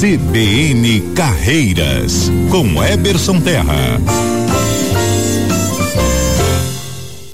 CBN Carreiras, com Eberson Terra.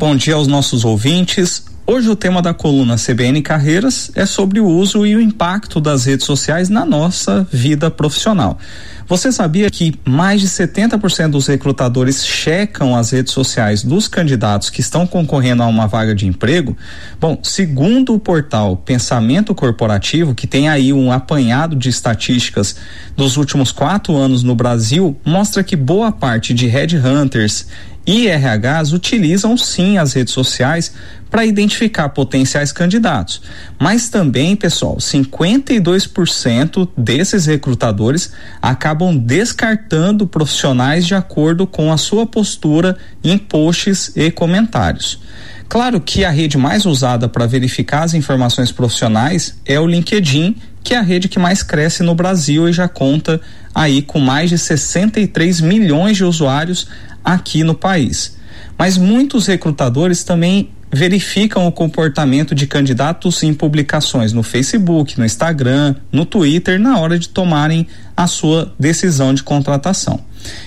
Bom dia aos nossos ouvintes. Hoje o tema da coluna CBN Carreiras é sobre o uso e o impacto das redes sociais na nossa vida profissional. Você sabia que mais de 70% dos recrutadores checam as redes sociais dos candidatos que estão concorrendo a uma vaga de emprego? Bom, segundo o portal Pensamento Corporativo, que tem aí um apanhado de estatísticas dos últimos quatro anos no Brasil, mostra que boa parte de headhunters e RHs utilizam sim as redes sociais para identificar potenciais candidatos. Mas também, pessoal, 52% desses recrutadores acabam descartando profissionais de acordo com a sua postura em posts e comentários. Claro que a rede mais usada para verificar as informações profissionais é o LinkedIn, que é a rede que mais cresce no Brasil e já conta aí com mais de 63 milhões de usuários aqui no país. Mas muitos recrutadores também verificam o comportamento de candidatos em publicações no Facebook, no Instagram, no Twitter na hora de tomarem a sua decisão de contratação.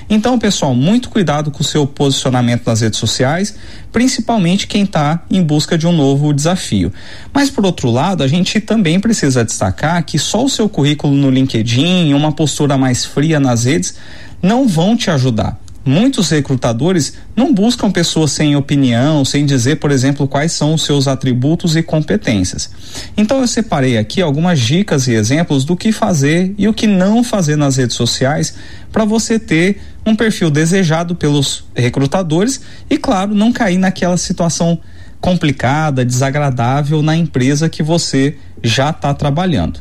Então, pessoal, muito cuidado com o seu posicionamento nas redes sociais, principalmente quem está em busca de um novo desafio. Mas, por outro lado, a gente também precisa destacar que só o seu currículo no LinkedIn uma postura mais fria nas redes não vão te ajudar muitos recrutadores não buscam pessoas sem opinião, sem dizer, por exemplo, quais são os seus atributos e competências. Então eu separei aqui algumas dicas e exemplos do que fazer e o que não fazer nas redes sociais para você ter um perfil desejado pelos recrutadores e, claro, não cair naquela situação complicada, desagradável na empresa que você já está trabalhando.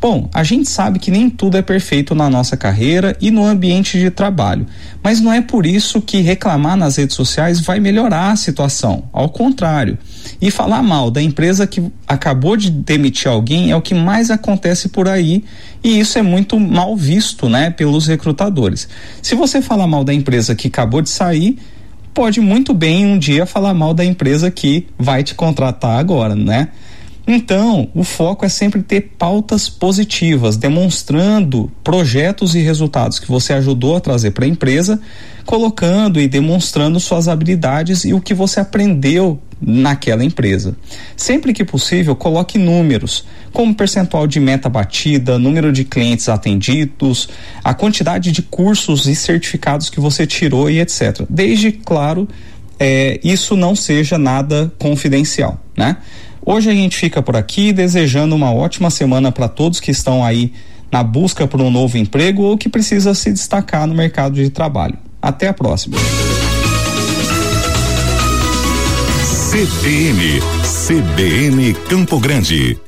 Bom, a gente sabe que nem tudo é perfeito na nossa carreira e no ambiente de trabalho, mas não é por isso que reclamar nas redes sociais vai melhorar a situação. Ao contrário. E falar mal da empresa que acabou de demitir alguém é o que mais acontece por aí e isso é muito mal visto, né, pelos recrutadores. Se você falar mal da empresa que acabou de sair, pode muito bem um dia falar mal da empresa que vai te contratar agora, né? Então, o foco é sempre ter pautas positivas, demonstrando projetos e resultados que você ajudou a trazer para a empresa, colocando e demonstrando suas habilidades e o que você aprendeu naquela empresa. Sempre que possível, coloque números, como percentual de meta batida, número de clientes atendidos, a quantidade de cursos e certificados que você tirou e etc. Desde, claro, é, isso não seja nada confidencial, né? Hoje a gente fica por aqui desejando uma ótima semana para todos que estão aí na busca por um novo emprego ou que precisa se destacar no mercado de trabalho. Até a próxima. CBN, CBN Campo Grande.